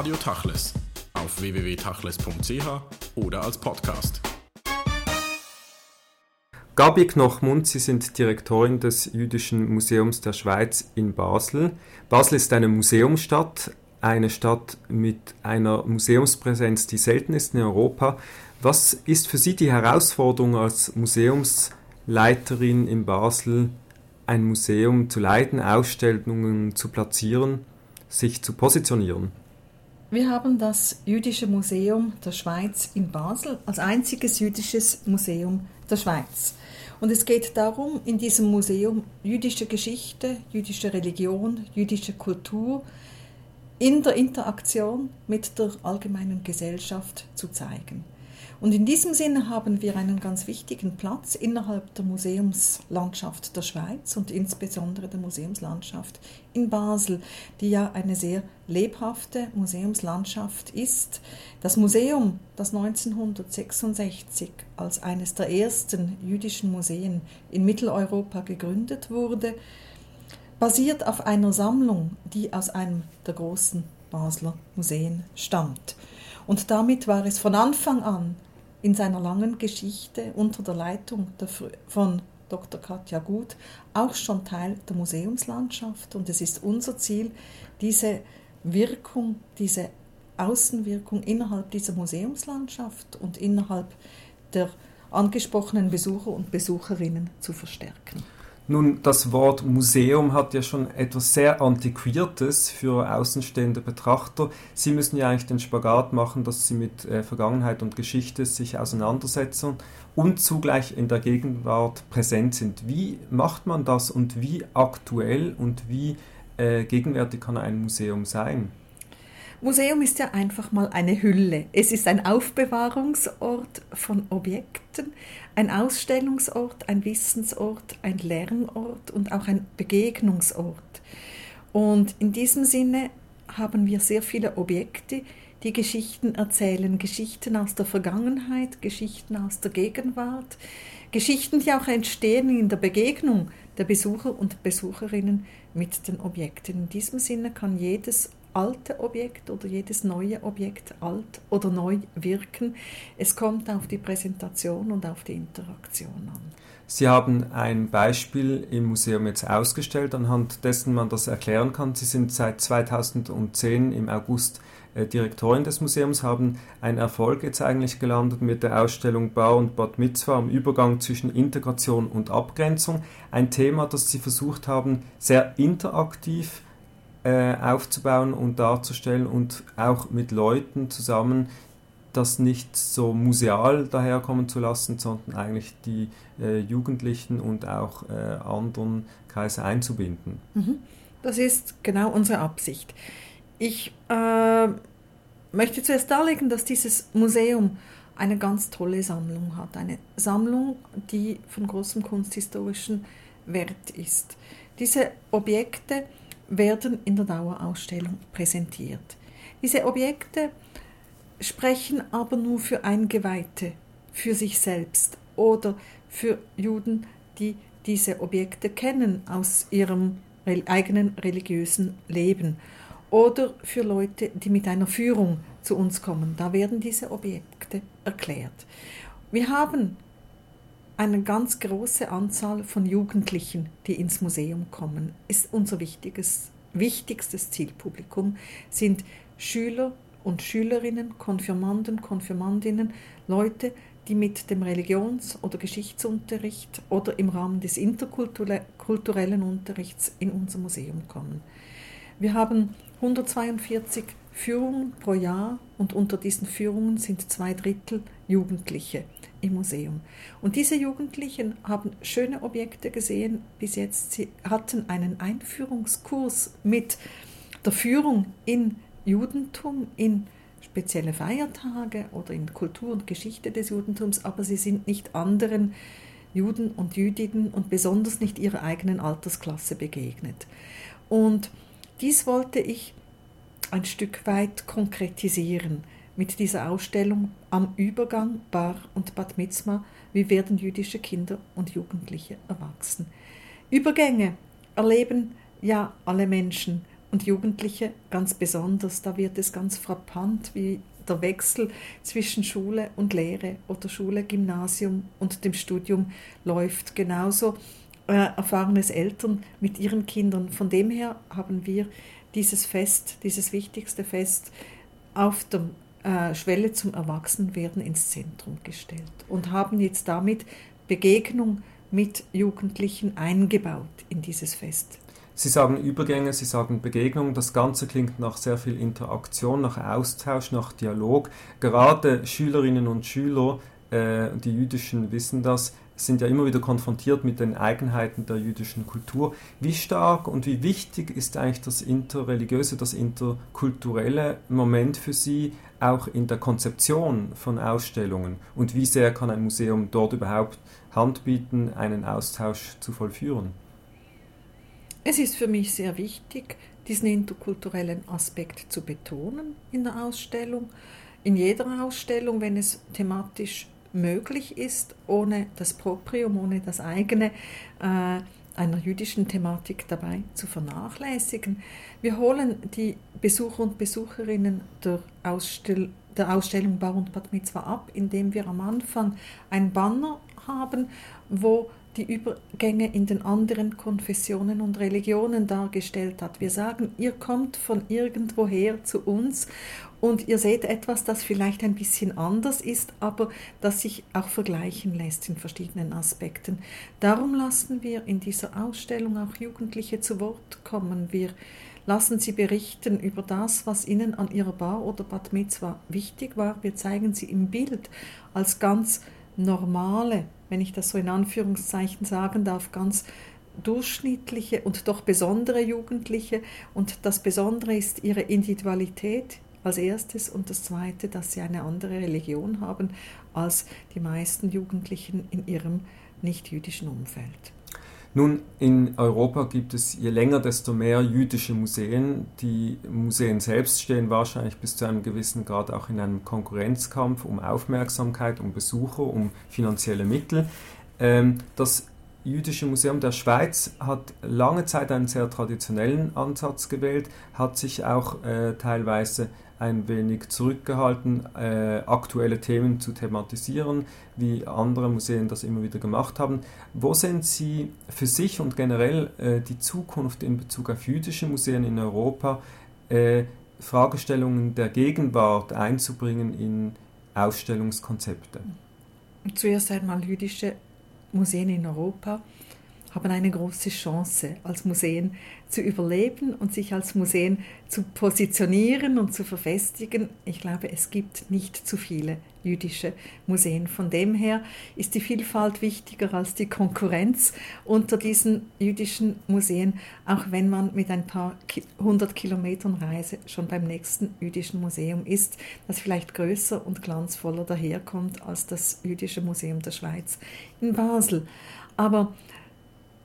Radio Tachles auf www.tachles.ch oder als Podcast. Gabi Knochmund, Sie sind Direktorin des Jüdischen Museums der Schweiz in Basel. Basel ist eine Museumsstadt, eine Stadt mit einer Museumspräsenz, die selten ist in Europa. Was ist für Sie die Herausforderung als Museumsleiterin in Basel, ein Museum zu leiten, Ausstellungen zu platzieren, sich zu positionieren? Wir haben das Jüdische Museum der Schweiz in Basel als einziges jüdisches Museum der Schweiz. Und es geht darum, in diesem Museum jüdische Geschichte, jüdische Religion, jüdische Kultur in der Interaktion mit der allgemeinen Gesellschaft zu zeigen. Und in diesem Sinne haben wir einen ganz wichtigen Platz innerhalb der Museumslandschaft der Schweiz und insbesondere der Museumslandschaft in Basel, die ja eine sehr lebhafte Museumslandschaft ist. Das Museum, das 1966 als eines der ersten jüdischen Museen in Mitteleuropa gegründet wurde, basiert auf einer Sammlung, die aus einem der großen Basler Museen stammt. Und damit war es von Anfang an in seiner langen Geschichte unter der Leitung von Dr. Katja Gut auch schon Teil der Museumslandschaft und es ist unser Ziel, diese Wirkung, diese Außenwirkung innerhalb dieser Museumslandschaft und innerhalb der angesprochenen Besucher und Besucherinnen zu verstärken. Nun, das Wort Museum hat ja schon etwas sehr Antiquiertes für außenstehende Betrachter. Sie müssen ja eigentlich den Spagat machen, dass Sie mit äh, Vergangenheit und Geschichte sich auseinandersetzen und zugleich in der Gegenwart präsent sind. Wie macht man das und wie aktuell und wie äh, gegenwärtig kann ein Museum sein? Museum ist ja einfach mal eine Hülle. Es ist ein Aufbewahrungsort von Objekten, ein Ausstellungsort, ein Wissensort, ein Lernort und auch ein Begegnungsort. Und in diesem Sinne haben wir sehr viele Objekte, die Geschichten erzählen, Geschichten aus der Vergangenheit, Geschichten aus der Gegenwart, Geschichten, die auch entstehen in der Begegnung der Besucher und Besucherinnen mit den Objekten. In diesem Sinne kann jedes alte Objekt oder jedes neue Objekt alt oder neu wirken. Es kommt auf die Präsentation und auf die Interaktion an. Sie haben ein Beispiel im Museum jetzt ausgestellt, anhand dessen man das erklären kann. Sie sind seit 2010 im August äh, Direktorin des Museums, haben einen Erfolg jetzt eigentlich gelandet mit der Ausstellung Bar und Bad Mitzvah am Übergang zwischen Integration und Abgrenzung. Ein Thema, das Sie versucht haben, sehr interaktiv äh, aufzubauen und darzustellen und auch mit Leuten zusammen das nicht so museal daherkommen zu lassen, sondern eigentlich die äh, Jugendlichen und auch äh, anderen Kreise einzubinden. Mhm. Das ist genau unsere Absicht. Ich äh, möchte zuerst darlegen, dass dieses Museum eine ganz tolle Sammlung hat. Eine Sammlung, die von großem kunsthistorischen Wert ist. Diese Objekte werden in der Dauerausstellung präsentiert. Diese Objekte sprechen aber nur für Eingeweihte, für sich selbst oder für Juden, die diese Objekte kennen aus ihrem eigenen religiösen Leben oder für Leute, die mit einer Führung zu uns kommen. Da werden diese Objekte erklärt. Wir haben eine ganz große Anzahl von Jugendlichen, die ins Museum kommen, ist unser wichtiges, wichtigstes Zielpublikum, sind Schüler und Schülerinnen, Konfirmanden, Konfirmandinnen, Leute, die mit dem Religions- oder Geschichtsunterricht oder im Rahmen des interkulturellen Unterrichts in unser Museum kommen. Wir haben 142 Führungen pro Jahr und unter diesen Führungen sind zwei Drittel Jugendliche im Museum. Und diese Jugendlichen haben schöne Objekte gesehen bis jetzt. Sie hatten einen Einführungskurs mit der Führung in Judentum, in spezielle Feiertage oder in Kultur und Geschichte des Judentums, aber sie sind nicht anderen Juden und Jüdinnen und besonders nicht ihrer eigenen Altersklasse begegnet. Und dies wollte ich ein Stück weit konkretisieren mit dieser Ausstellung am Übergang Bar und Bad Mitzma, wie werden jüdische Kinder und Jugendliche erwachsen. Übergänge erleben ja alle Menschen und Jugendliche ganz besonders. Da wird es ganz frappant, wie der Wechsel zwischen Schule und Lehre oder Schule, Gymnasium und dem Studium läuft. Genauso äh, erfahren es Eltern mit ihren Kindern. Von dem her haben wir dieses Fest, dieses wichtigste Fest auf der äh, Schwelle zum Erwachsenwerden ins Zentrum gestellt und haben jetzt damit Begegnung mit Jugendlichen eingebaut in dieses Fest. Sie sagen Übergänge, Sie sagen Begegnung. Das Ganze klingt nach sehr viel Interaktion, nach Austausch, nach Dialog. Gerade Schülerinnen und Schüler, äh, die jüdischen wissen das, sind ja immer wieder konfrontiert mit den Eigenheiten der jüdischen Kultur. Wie stark und wie wichtig ist eigentlich das interreligiöse, das interkulturelle Moment für Sie auch in der Konzeption von Ausstellungen? Und wie sehr kann ein Museum dort überhaupt Hand bieten, einen Austausch zu vollführen? Es ist für mich sehr wichtig, diesen interkulturellen Aspekt zu betonen in der Ausstellung. In jeder Ausstellung, wenn es thematisch möglich ist, ohne das Proprium, ohne das eigene äh, einer jüdischen Thematik dabei zu vernachlässigen. Wir holen die Besucher und Besucherinnen der, Ausstell der Ausstellung Bar und Bat Mitzvah ab, indem wir am Anfang ein Banner haben, wo die Übergänge in den anderen Konfessionen und Religionen dargestellt hat. Wir sagen, ihr kommt von irgendwoher zu uns und ihr seht etwas, das vielleicht ein bisschen anders ist, aber das sich auch vergleichen lässt in verschiedenen Aspekten. Darum lassen wir in dieser Ausstellung auch Jugendliche zu Wort kommen. Wir lassen sie berichten über das, was ihnen an ihrer Bar oder Bat Mitzvah wichtig war. Wir zeigen sie im Bild als ganz normale wenn ich das so in Anführungszeichen sagen darf, ganz durchschnittliche und doch besondere Jugendliche. Und das Besondere ist ihre Individualität als erstes und das zweite, dass sie eine andere Religion haben als die meisten Jugendlichen in ihrem nicht-jüdischen Umfeld. Nun, in Europa gibt es je länger, desto mehr jüdische Museen. Die Museen selbst stehen wahrscheinlich bis zu einem gewissen Grad auch in einem Konkurrenzkampf um Aufmerksamkeit, um Besucher, um finanzielle Mittel. Ähm, das Jüdische Museum der Schweiz hat lange Zeit einen sehr traditionellen Ansatz gewählt, hat sich auch äh, teilweise ein wenig zurückgehalten, äh, aktuelle Themen zu thematisieren, wie andere Museen das immer wieder gemacht haben. Wo sehen Sie für sich und generell äh, die Zukunft in Bezug auf jüdische Museen in Europa, äh, Fragestellungen der Gegenwart einzubringen in Ausstellungskonzepte? Zuerst einmal jüdische Museen in Europa haben eine große Chance, als Museen zu überleben und sich als Museen zu positionieren und zu verfestigen. Ich glaube, es gibt nicht zu viele jüdische Museen. Von dem her ist die Vielfalt wichtiger als die Konkurrenz unter diesen jüdischen Museen, auch wenn man mit ein paar hundert Kilometern Reise schon beim nächsten jüdischen Museum ist, das vielleicht größer und glanzvoller daherkommt als das Jüdische Museum der Schweiz in Basel. Aber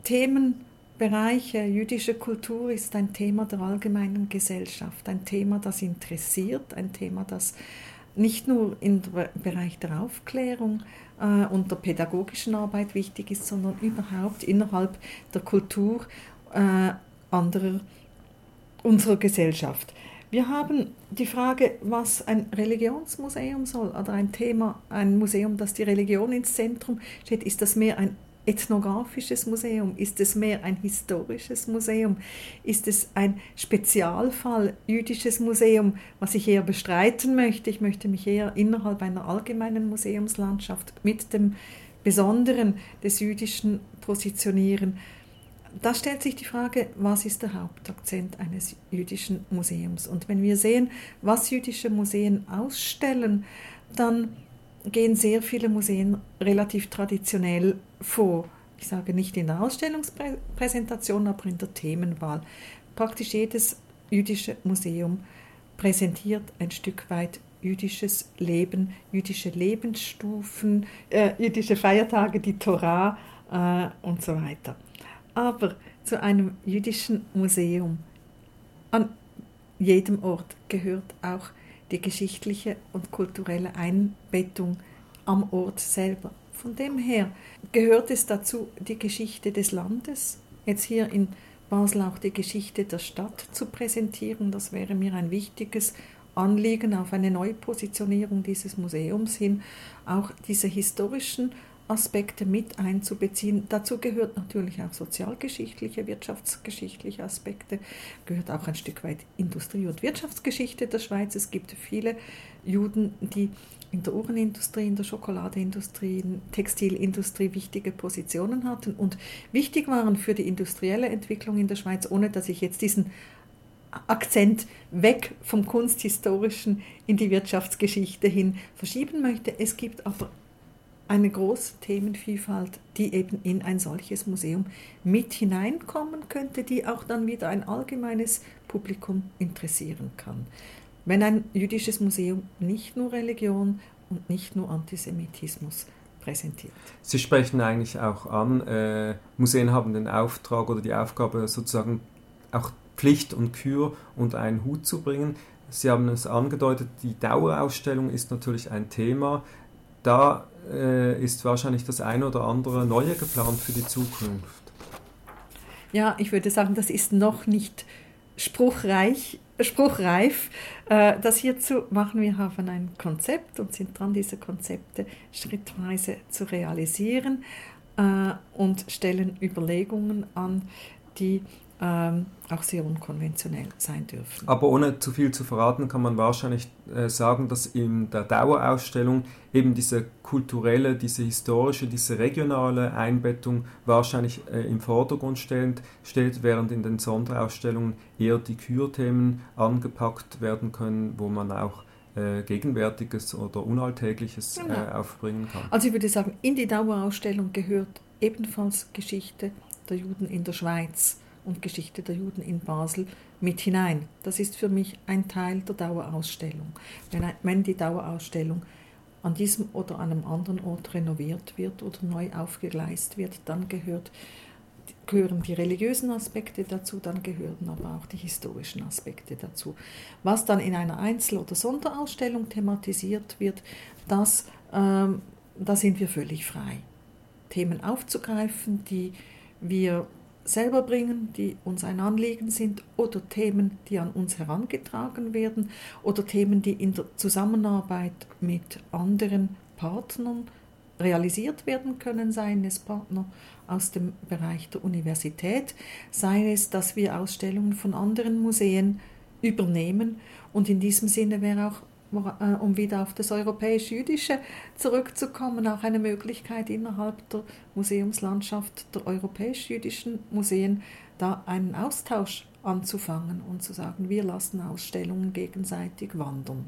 Themenbereiche jüdische Kultur ist ein Thema der allgemeinen Gesellschaft, ein Thema, das interessiert, ein Thema, das nicht nur im Bereich der Aufklärung äh, und der pädagogischen Arbeit wichtig ist, sondern überhaupt innerhalb der Kultur äh, anderer unserer Gesellschaft. Wir haben die Frage, was ein Religionsmuseum soll oder ein Thema, ein Museum, das die Religion ins Zentrum steht. Ist das mehr ein ethnografisches Museum? Ist es mehr ein historisches Museum? Ist es ein Spezialfall jüdisches Museum, was ich eher bestreiten möchte? Ich möchte mich eher innerhalb einer allgemeinen Museumslandschaft mit dem Besonderen des Jüdischen positionieren. Da stellt sich die Frage, was ist der Hauptakzent eines jüdischen Museums? Und wenn wir sehen, was jüdische Museen ausstellen, dann gehen sehr viele Museen relativ traditionell vor. Ich sage nicht in der Ausstellungspräsentation, aber in der Themenwahl. Praktisch jedes jüdische Museum präsentiert ein Stück weit jüdisches Leben, jüdische Lebensstufen, äh, jüdische Feiertage, die Torah äh, und so weiter. Aber zu einem jüdischen Museum an jedem Ort gehört auch die geschichtliche und kulturelle Einbettung am Ort selber. Von dem her gehört es dazu die Geschichte des Landes. Jetzt hier in Basel auch die Geschichte der Stadt zu präsentieren. Das wäre mir ein wichtiges Anliegen auf eine Neupositionierung dieses Museums hin, auch diese historischen Aspekte mit einzubeziehen. Dazu gehört natürlich auch sozialgeschichtliche, wirtschaftsgeschichtliche Aspekte, gehört auch ein Stück weit Industrie- und Wirtschaftsgeschichte der Schweiz. Es gibt viele Juden, die in der Uhrenindustrie, in der Schokoladeindustrie, in der Textilindustrie wichtige Positionen hatten und wichtig waren für die industrielle Entwicklung in der Schweiz, ohne dass ich jetzt diesen Akzent weg vom Kunsthistorischen in die Wirtschaftsgeschichte hin verschieben möchte. Es gibt aber eine große Themenvielfalt, die eben in ein solches Museum mit hineinkommen könnte, die auch dann wieder ein allgemeines Publikum interessieren kann. Wenn ein jüdisches Museum nicht nur Religion und nicht nur Antisemitismus präsentiert. Sie sprechen eigentlich auch an, äh, Museen haben den Auftrag oder die Aufgabe sozusagen auch Pflicht und Kür unter einen Hut zu bringen. Sie haben es angedeutet, die Dauerausstellung ist natürlich ein Thema. Da äh, ist wahrscheinlich das eine oder andere Neue geplant für die Zukunft. Ja, ich würde sagen, das ist noch nicht spruchreich, spruchreif. Äh, das hierzu machen wir haben ein Konzept und sind dran, diese Konzepte schrittweise zu realisieren äh, und stellen Überlegungen an, die ähm, auch sehr unkonventionell sein dürfen. Aber ohne zu viel zu verraten, kann man wahrscheinlich äh, sagen, dass in der Dauerausstellung eben diese kulturelle, diese historische, diese regionale Einbettung wahrscheinlich äh, im Vordergrund steht, steht, während in den Sonderausstellungen eher die Kürthemen angepackt werden können, wo man auch äh, Gegenwärtiges oder Unalltägliches genau. Äh, aufbringen kann. Also ich würde sagen, in die Dauerausstellung gehört ebenfalls Geschichte der Juden in der Schweiz und Geschichte der Juden in Basel mit hinein. Das ist für mich ein Teil der Dauerausstellung. Wenn, die Dauerausstellung an diesem oder einem anderen Ort renoviert wird oder neu aufgegleist wird, dann gehört, gehören die religiösen Aspekte dazu, dann gehören aber auch die historischen Aspekte dazu. Was dann in einer Einzel- oder Sonderausstellung thematisiert wird, das, ähm, da sind wir völlig frei. Themen aufzugreifen, die wir selber bringen, die uns ein Anliegen sind, oder Themen, die an uns herangetragen werden, oder Themen, die in der Zusammenarbeit mit anderen Partnern realisiert werden können, seien es Partner aus dem Bereich der Universität, sei es, dass wir Ausstellungen von anderen Museen übernehmen. Und in diesem Sinne wäre auch um wieder auf das europäisch-jüdische zurückzukommen, auch eine Möglichkeit innerhalb der Museumslandschaft der europäisch-jüdischen Museen da einen Austausch anzufangen und zu sagen, wir lassen Ausstellungen gegenseitig wandern.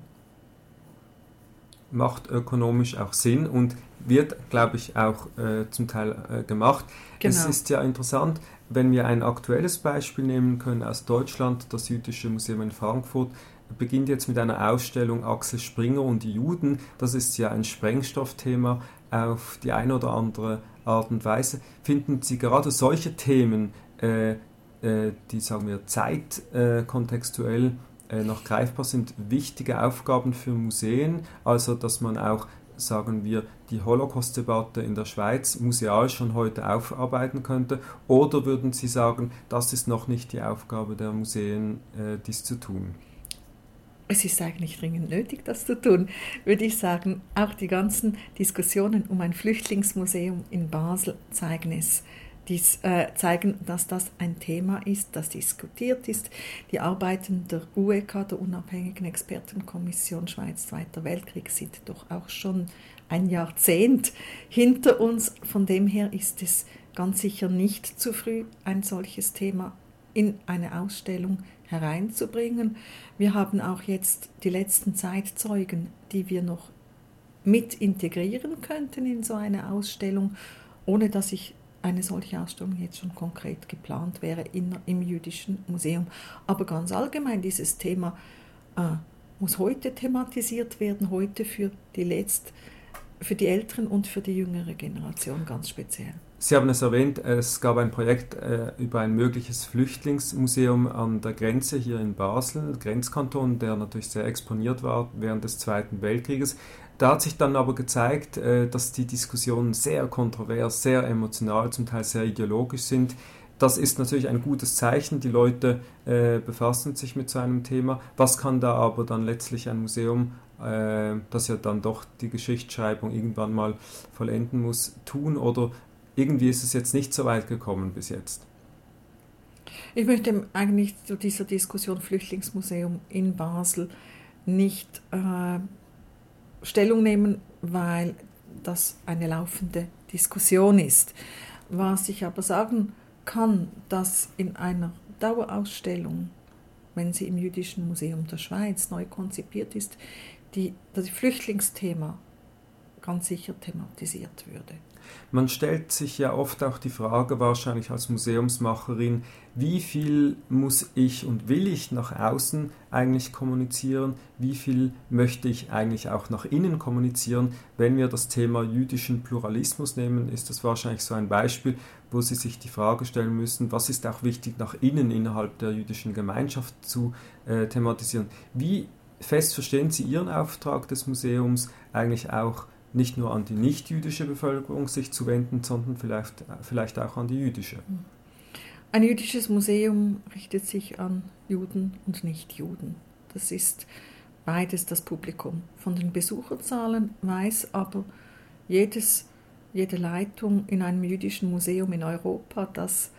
Macht ökonomisch auch Sinn und wird, glaube ich, auch äh, zum Teil äh, gemacht. Genau. Es ist ja interessant, wenn wir ein aktuelles Beispiel nehmen können aus Deutschland, das Jüdische Museum in Frankfurt, beginnt jetzt mit einer Ausstellung Axel Springer und die Juden. Das ist ja ein Sprengstoffthema auf die eine oder andere Art und Weise. Finden Sie gerade solche Themen, äh, äh, die sagen wir zeitkontextuell äh, noch greifbar sind, wichtige Aufgaben für Museen? Also dass man auch sagen wir, die Holocaust-Debatte in der Schweiz museal schon heute aufarbeiten könnte? Oder würden Sie sagen, das ist noch nicht die Aufgabe der Museen, äh, dies zu tun? Es ist eigentlich dringend nötig, das zu tun, würde ich sagen. Auch die ganzen Diskussionen um ein Flüchtlingsmuseum in Basel zeigen es. Dies, äh, zeigen, dass das ein Thema ist, das diskutiert ist. Die Arbeiten der UEK, der Unabhängigen Expertenkommission Schweiz Zweiter Weltkrieg, sind doch auch schon ein Jahrzehnt hinter uns. Von dem her ist es ganz sicher nicht zu früh, ein solches Thema in eine Ausstellung hereinzubringen. Wir haben auch jetzt die letzten Zeitzeugen, die wir noch mit integrieren könnten in so eine Ausstellung, ohne dass ich eine solche Ausstellung jetzt schon konkret geplant wäre in, im Jüdischen Museum. Aber ganz allgemein, dieses Thema äh, muss heute thematisiert werden, heute für die Letzt, für die Älteren und für die jüngere Generation ganz speziell. Sie haben es erwähnt, es gab ein Projekt äh, über ein mögliches Flüchtlingsmuseum an der Grenze hier in Basel, Grenzkanton, der natürlich sehr exponiert war während des Zweiten Weltkrieges. Da hat sich dann aber gezeigt, äh, dass die Diskussionen sehr kontrovers, sehr emotional, zum Teil sehr ideologisch sind. das ist natürlich ein gutes Zeichen, die Leute äh, befassen sich mit so einem Thema. Was kann da aber dann letztlich ein Museum, äh, das ja dann doch die Geschichtsschreibung irgendwann mal vollenden muss, tun? Oder irgendwie ist es jetzt nicht so weit gekommen bis jetzt? Ich möchte eigentlich zu dieser Diskussion Flüchtlingsmuseum in Basel nicht äh, Stellung nehmen, weil das eine laufende Diskussion ist. Was ich aber sagen kann, dass in einer Dauerausstellung, wenn sie im Jüdischen Museum der Schweiz neu konzipiert ist, die, das Flüchtlingsthema ganz sicher thematisiert würde. Man stellt sich ja oft auch die Frage, wahrscheinlich als Museumsmacherin, wie viel muss ich und will ich nach außen eigentlich kommunizieren, wie viel möchte ich eigentlich auch nach innen kommunizieren. Wenn wir das Thema jüdischen Pluralismus nehmen, ist das wahrscheinlich so ein Beispiel, wo Sie sich die Frage stellen müssen, was ist auch wichtig nach innen innerhalb der jüdischen Gemeinschaft zu äh, thematisieren. Wie fest verstehen Sie Ihren Auftrag des Museums eigentlich auch nicht nur an die nicht-jüdische Bevölkerung sich zu wenden, sondern vielleicht, vielleicht auch an die jüdische. Ein jüdisches Museum richtet sich an Juden und Nichtjuden. Das ist beides das Publikum. Von den Besucherzahlen weiß aber jedes, jede Leitung in einem jüdischen Museum in Europa, dass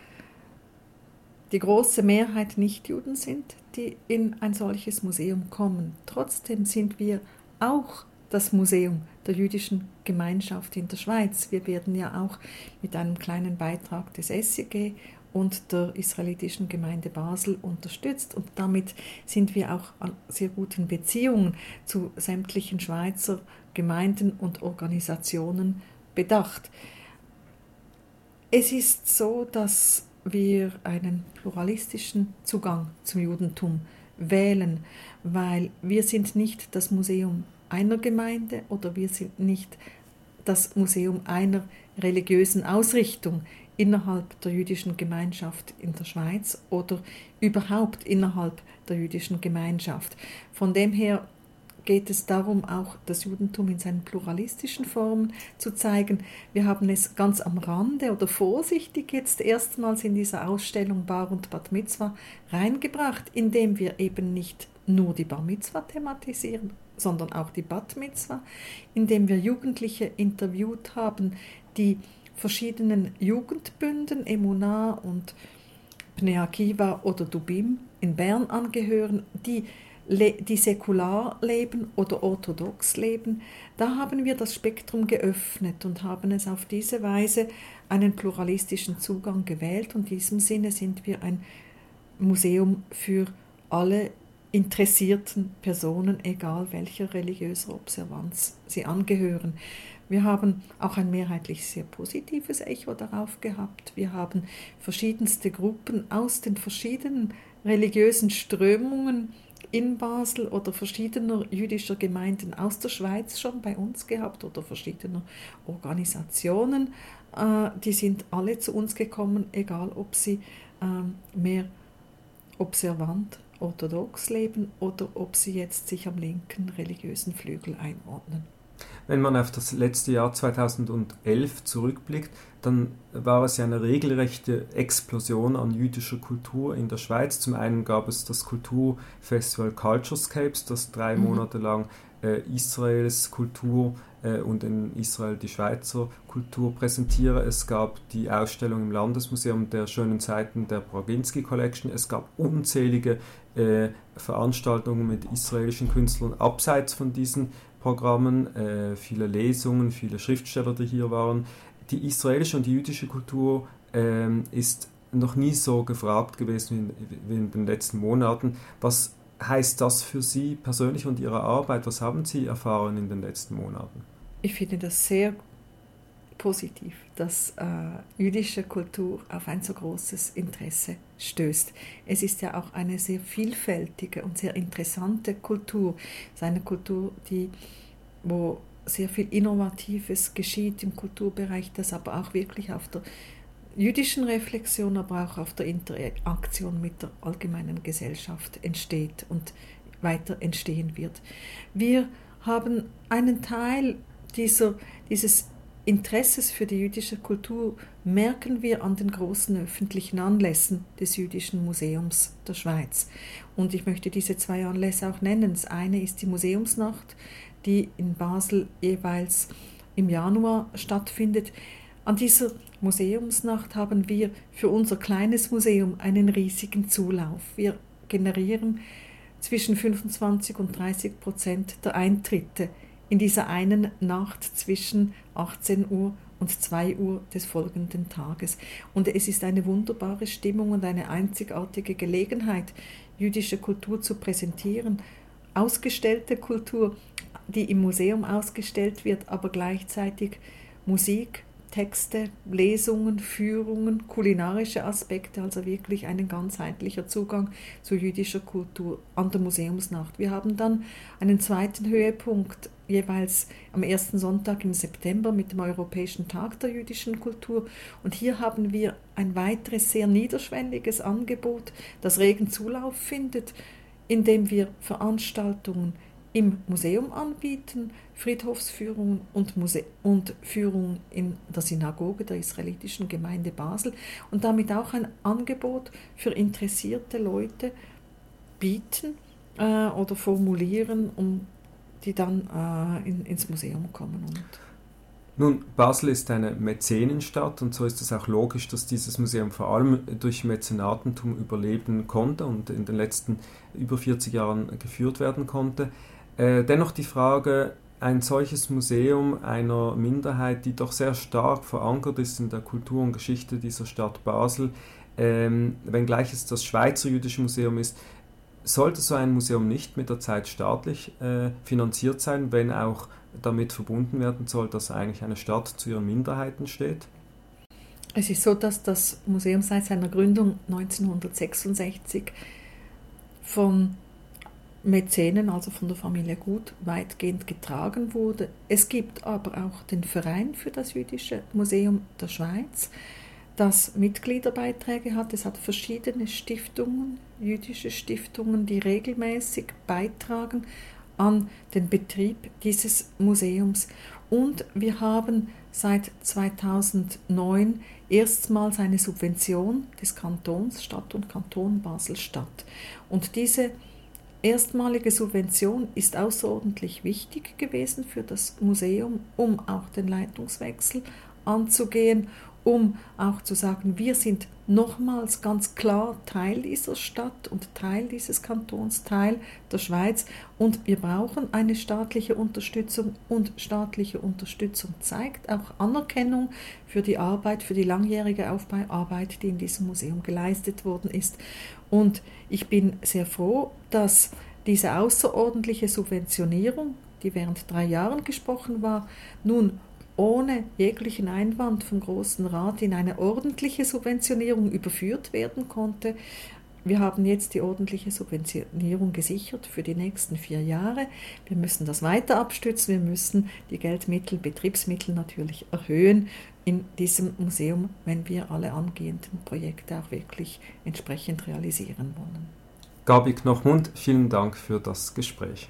die große Mehrheit Nichtjuden sind, die in ein solches Museum kommen. Trotzdem sind wir auch das Museum der jüdischen Gemeinschaft in der Schweiz. Wir werden ja auch mit einem kleinen Beitrag des SEG und der israelitischen Gemeinde Basel unterstützt und damit sind wir auch an sehr guten Beziehungen zu sämtlichen Schweizer Gemeinden und Organisationen bedacht. Es ist so, dass wir einen pluralistischen Zugang zum Judentum wählen, weil wir sind nicht das Museum einer Gemeinde oder wir sind nicht das Museum einer religiösen Ausrichtung innerhalb der jüdischen Gemeinschaft in der Schweiz oder überhaupt innerhalb der jüdischen Gemeinschaft. Von dem her geht es darum, auch das Judentum in seinen pluralistischen Formen zu zeigen. Wir haben es ganz am Rande oder vorsichtig jetzt erstmals in dieser Ausstellung Bar und Bat Mitzvah reingebracht, indem wir eben nicht nur die Bar Mitzvah thematisieren, sondern auch die Bat Mitzvah, indem wir Jugendliche interviewt haben, die verschiedenen Jugendbünden, Emunah und Pnei Akiva oder Dubim in Bern angehören, die, die säkular leben oder orthodox leben. Da haben wir das Spektrum geöffnet und haben es auf diese Weise einen pluralistischen Zugang gewählt. Und in diesem Sinne sind wir ein Museum für alle interessierten Personen, egal welcher religiöser Observanz sie angehören. Wir haben auch ein mehrheitlich sehr positives Echo darauf gehabt. Wir haben verschiedenste Gruppen aus den verschiedenen religiösen Strömungen in Basel oder verschiedener jüdischer Gemeinden aus der Schweiz schon bei uns gehabt oder verschiedener Organisationen. Äh, die sind alle zu uns gekommen, egal ob sie ähm, mehr observant orthodox leben oder ob sie jetzt sich am linken religiösen Flügel einordnen. Wenn man auf das letzte Jahr 2011 zurückblickt, dann war es ja eine regelrechte Explosion an jüdischer Kultur in der Schweiz. Zum einen gab es das Kulturfestival Culturescapes, das drei mhm. Monate lang äh, Israels Kultur und in Israel die Schweizer Kultur präsentiere. Es gab die Ausstellung im Landesmuseum der schönen Zeiten der Braginski Collection. Es gab unzählige äh, Veranstaltungen mit israelischen Künstlern abseits von diesen Programmen, äh, viele Lesungen, viele Schriftsteller, die hier waren. Die israelische und die jüdische Kultur ähm, ist noch nie so gefragt gewesen wie in, wie in den letzten Monaten. Was heißt das für Sie persönlich und Ihre Arbeit? Was haben Sie erfahren in den letzten Monaten? Ich finde das sehr positiv, dass äh, jüdische Kultur auf ein so großes Interesse stößt. Es ist ja auch eine sehr vielfältige und sehr interessante Kultur. Es ist eine Kultur, die, wo sehr viel Innovatives geschieht im Kulturbereich, das aber auch wirklich auf der jüdischen Reflexion, aber auch auf der Interaktion mit der allgemeinen Gesellschaft entsteht und weiter entstehen wird. Wir haben einen Teil dieser, dieses Interesses für die jüdische Kultur merken wir an den großen öffentlichen Anlässen des Jüdischen Museums der Schweiz. Und ich möchte diese zwei Anlässe auch nennen. Das eine ist die Museumsnacht, die in Basel jeweils im Januar stattfindet. An dieser Museumsnacht haben wir für unser kleines Museum einen riesigen Zulauf. Wir generieren zwischen 25 und 30 Prozent der Eintritte in dieser einen Nacht zwischen 18 Uhr und 2 Uhr des folgenden Tages. Und es ist eine wunderbare Stimmung und eine einzigartige Gelegenheit, jüdische Kultur zu präsentieren. Ausgestellte Kultur, die im Museum ausgestellt wird, aber gleichzeitig Musik, Texte, Lesungen, Führungen, kulinarische Aspekte, also wirklich ein ganzheitlicher Zugang zu jüdischer Kultur an der Museumsnacht. Wir haben dann einen zweiten Höhepunkt jeweils am ersten Sonntag im September mit dem Europäischen Tag der jüdischen Kultur. Und hier haben wir ein weiteres sehr niederschwelliges Angebot, das regen Zulauf findet, indem wir Veranstaltungen im Museum anbieten, Friedhofsführungen und, Muse und Führungen in der Synagoge der israelitischen Gemeinde Basel und damit auch ein Angebot für interessierte Leute bieten äh, oder formulieren, um die dann äh, in, ins Museum kommen. Und nun, Basel ist eine Mäzenenstadt und so ist es auch logisch, dass dieses Museum vor allem durch Mäzenatentum überleben konnte und in den letzten über 40 Jahren geführt werden konnte. Äh, dennoch die Frage, ein solches Museum einer Minderheit, die doch sehr stark verankert ist in der Kultur und Geschichte dieser Stadt Basel, ähm, wenngleich es das Schweizer Jüdische Museum ist, sollte so ein Museum nicht mit der Zeit staatlich äh, finanziert sein, wenn auch damit verbunden werden soll, dass eigentlich eine Stadt zu ihren Minderheiten steht? Es ist so, dass das Museum seit seiner Gründung 1966 von Mäzenen, also von der Familie Gut, weitgehend getragen wurde. Es gibt aber auch den Verein für das Jüdische Museum der Schweiz, das Mitgliederbeiträge hat. Es hat verschiedene Stiftungen, jüdische Stiftungen, die regelmäßig beitragen an den Betrieb dieses Museums. Und wir haben seit 2009 erstmals eine Subvention des Kantons, Stadt und Kanton Basel-Stadt. Und diese erstmalige Subvention ist außerordentlich wichtig gewesen für das Museum, um auch den Leitungswechsel anzugehen, um auch zu sagen, wir sind nochmals ganz klar Teil dieser Stadt und Teil dieses Kantons, Teil der Schweiz und wir brauchen eine staatliche Unterstützung und staatliche Unterstützung zeigt auch Anerkennung für die Arbeit, für die langjährige Aufbauarbeit, die in diesem Museum geleistet worden ist. Und ich bin sehr froh, dass diese außerordentliche Subventionierung, die während drei Jahren gesprochen war, nun ohne jeglichen Einwand vom Großen Rat in eine ordentliche Subventionierung überführt werden konnte. Wir haben jetzt die ordentliche Subventionierung gesichert für die nächsten vier Jahre. Wir müssen das weiter abstützen. Wir müssen die Geldmittel, Betriebsmittel natürlich erhöhen in diesem Museum, wenn wir alle angehenden Projekte auch wirklich entsprechend realisieren wollen. Gabi Knochmund, vielen Dank für das Gespräch.